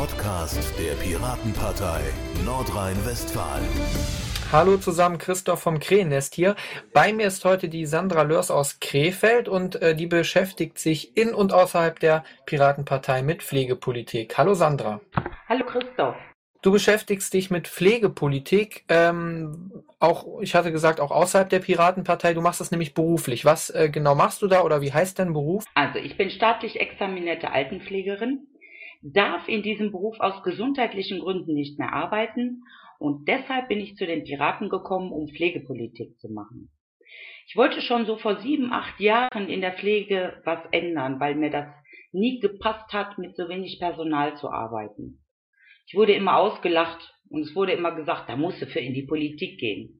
Podcast der Piratenpartei Nordrhein-Westfalen. Hallo zusammen, Christoph vom Krähennest hier. Bei mir ist heute die Sandra Lörs aus Krefeld und äh, die beschäftigt sich in und außerhalb der Piratenpartei mit Pflegepolitik. Hallo Sandra. Hallo Christoph. Du beschäftigst dich mit Pflegepolitik, ähm, auch, ich hatte gesagt, auch außerhalb der Piratenpartei. Du machst das nämlich beruflich. Was äh, genau machst du da oder wie heißt dein Beruf? Also, ich bin staatlich examinierte Altenpflegerin, darf in diesem Beruf aus gesundheitlichen Gründen nicht mehr arbeiten und deshalb bin ich zu den Piraten gekommen, um Pflegepolitik zu machen. Ich wollte schon so vor sieben, acht Jahren in der Pflege was ändern, weil mir das nie gepasst hat, mit so wenig Personal zu arbeiten. Ich wurde immer ausgelacht und es wurde immer gesagt, da musst du für in die Politik gehen.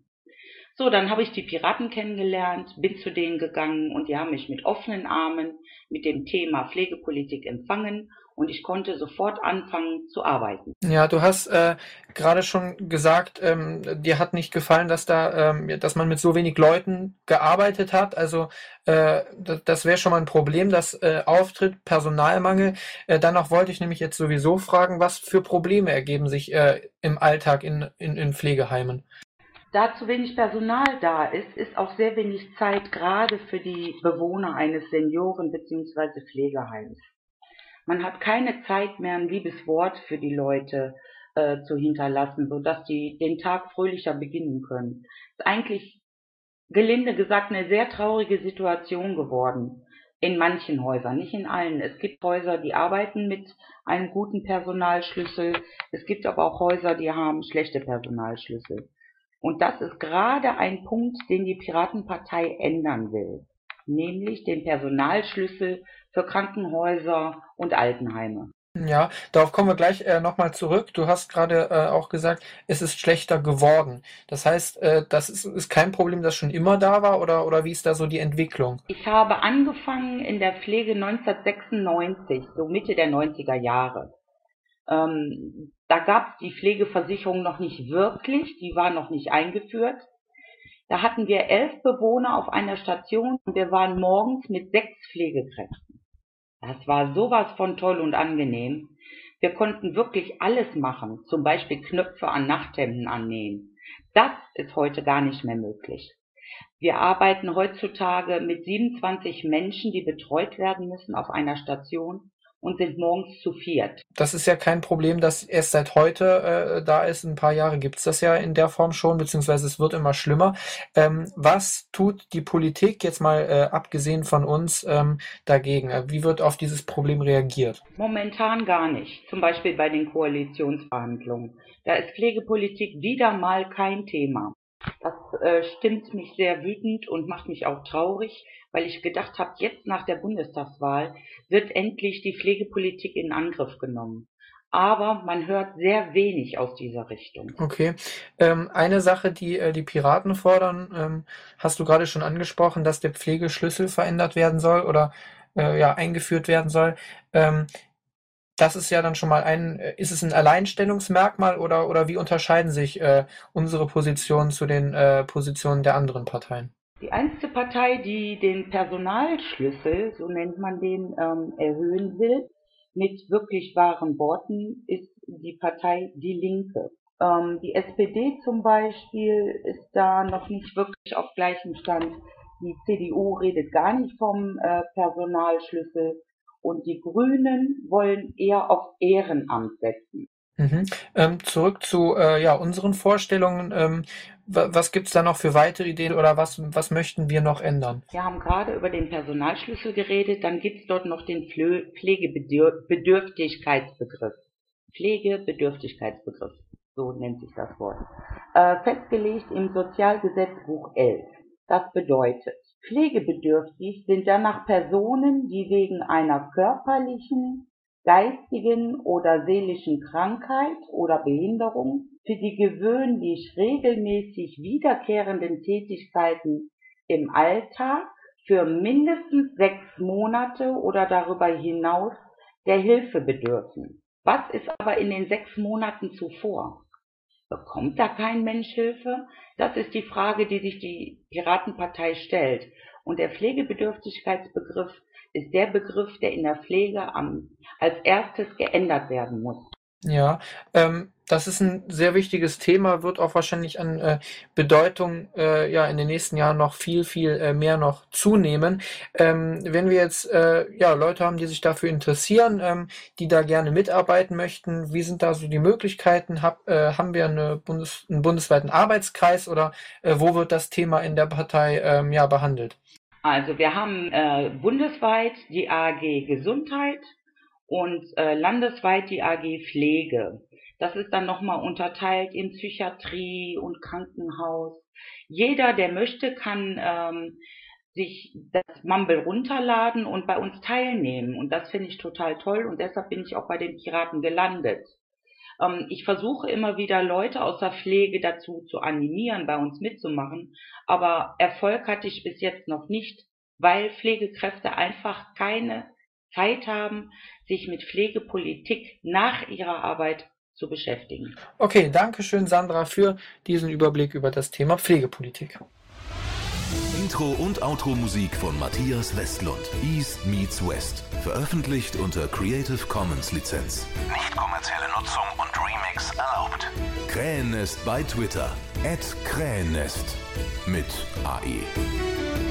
So, dann habe ich die Piraten kennengelernt, bin zu denen gegangen und die haben mich mit offenen Armen mit dem Thema Pflegepolitik empfangen und ich konnte sofort anfangen zu arbeiten. Ja, du hast äh, gerade schon gesagt, ähm, dir hat nicht gefallen, dass da, ähm, dass man mit so wenig Leuten gearbeitet hat. Also äh, das, wäre schon mal ein Problem, das äh, auftritt, Personalmangel. Äh, danach wollte ich nämlich jetzt sowieso fragen, was für Probleme ergeben sich äh, im Alltag in, in, in Pflegeheimen. Da zu wenig Personal da ist, ist auch sehr wenig Zeit gerade für die Bewohner eines Senioren- bzw. Pflegeheims. Man hat keine Zeit mehr, ein liebes Wort für die Leute äh, zu hinterlassen, sodass die den Tag fröhlicher beginnen können. Ist eigentlich, gelinde gesagt, eine sehr traurige Situation geworden. In manchen Häusern, nicht in allen. Es gibt Häuser, die arbeiten mit einem guten Personalschlüssel. Es gibt aber auch Häuser, die haben schlechte Personalschlüssel. Und das ist gerade ein Punkt, den die Piratenpartei ändern will, nämlich den Personalschlüssel für Krankenhäuser und Altenheime. Ja, darauf kommen wir gleich äh, nochmal zurück. Du hast gerade äh, auch gesagt, es ist schlechter geworden. Das heißt, äh, das ist, ist kein Problem, das schon immer da war oder, oder wie ist da so die Entwicklung? Ich habe angefangen in der Pflege 1996, so Mitte der 90er Jahre. Ähm, da gab es die Pflegeversicherung noch nicht wirklich, die war noch nicht eingeführt. Da hatten wir elf Bewohner auf einer Station und wir waren morgens mit sechs Pflegekräften. Das war sowas von toll und angenehm. Wir konnten wirklich alles machen, zum Beispiel Knöpfe an Nachthemden annähen. Das ist heute gar nicht mehr möglich. Wir arbeiten heutzutage mit 27 Menschen, die betreut werden müssen auf einer Station und sind morgens zu viert. Das ist ja kein Problem, das erst seit heute äh, da ist. Ein paar Jahre gibt es das ja in der Form schon, beziehungsweise es wird immer schlimmer. Ähm, was tut die Politik jetzt mal äh, abgesehen von uns ähm, dagegen? Wie wird auf dieses Problem reagiert? Momentan gar nicht. Zum Beispiel bei den Koalitionsverhandlungen. Da ist Pflegepolitik wieder mal kein Thema. Das äh, stimmt mich sehr wütend und macht mich auch traurig, weil ich gedacht habe, jetzt nach der Bundestagswahl wird endlich die Pflegepolitik in Angriff genommen. Aber man hört sehr wenig aus dieser Richtung. Okay. Ähm, eine Sache, die äh, die Piraten fordern, ähm, hast du gerade schon angesprochen, dass der Pflegeschlüssel verändert werden soll oder äh, ja eingeführt werden soll. Ähm, das ist ja dann schon mal ein, äh, ist es ein Alleinstellungsmerkmal oder, oder wie unterscheiden sich äh, unsere Positionen zu den äh, Positionen der anderen Parteien? Die einzige Partei, die den Personalschlüssel, so nennt man den, ähm, erhöhen will, mit wirklich wahren Worten, ist die Partei Die Linke. Ähm, die SPD zum Beispiel ist da noch nicht wirklich auf gleichem Stand. Die CDU redet gar nicht vom äh, Personalschlüssel und die Grünen wollen eher auf Ehrenamt setzen. Mhm. Ähm, zurück zu äh, ja, unseren Vorstellungen. Ähm, was gibt es da noch für weitere Ideen oder was, was möchten wir noch ändern? Wir haben gerade über den Personalschlüssel geredet, dann gibt es dort noch den Pflegebedürftigkeitsbegriff. Pflegebedürftigkeitsbegriff, so nennt sich das Wort. Äh, festgelegt im Sozialgesetzbuch 11. Das bedeutet, pflegebedürftig sind danach Personen, die wegen einer körperlichen, geistigen oder seelischen Krankheit oder Behinderung für die gewöhnlich regelmäßig wiederkehrenden Tätigkeiten im Alltag für mindestens sechs Monate oder darüber hinaus der Hilfe bedürfen. Was ist aber in den sechs Monaten zuvor? Bekommt da kein Mensch Hilfe? Das ist die Frage, die sich die Piratenpartei stellt. Und der Pflegebedürftigkeitsbegriff ist der Begriff, der in der Pflege am, als erstes geändert werden muss. Ja, ähm, das ist ein sehr wichtiges Thema, wird auch wahrscheinlich an äh, Bedeutung äh, ja in den nächsten Jahren noch viel, viel äh, mehr noch zunehmen. Ähm, wenn wir jetzt äh, ja Leute haben, die sich dafür interessieren, ähm, die da gerne mitarbeiten möchten, wie sind da so die Möglichkeiten? Hab, äh, haben wir eine Bundes-, einen bundesweiten Arbeitskreis oder äh, wo wird das Thema in der Partei ähm, ja behandelt? Also wir haben äh, bundesweit die AG Gesundheit und äh, landesweit die AG Pflege. Das ist dann nochmal unterteilt in Psychiatrie und Krankenhaus. Jeder, der möchte, kann ähm, sich das Mumble runterladen und bei uns teilnehmen. Und das finde ich total toll und deshalb bin ich auch bei den Piraten gelandet. Ähm, ich versuche immer wieder Leute aus der Pflege dazu zu animieren, bei uns mitzumachen, aber Erfolg hatte ich bis jetzt noch nicht, weil Pflegekräfte einfach keine Zeit haben, sich mit Pflegepolitik nach ihrer Arbeit zu beschäftigen. Okay, danke schön, Sandra, für diesen Überblick über das Thema Pflegepolitik. Intro und Outro Musik von Matthias Westlund. East meets West. Veröffentlicht unter Creative Commons Lizenz. Nicht kommerzielle Nutzung und Remix erlaubt. Krähennest bei Twitter. At Krähennest. Mit AE.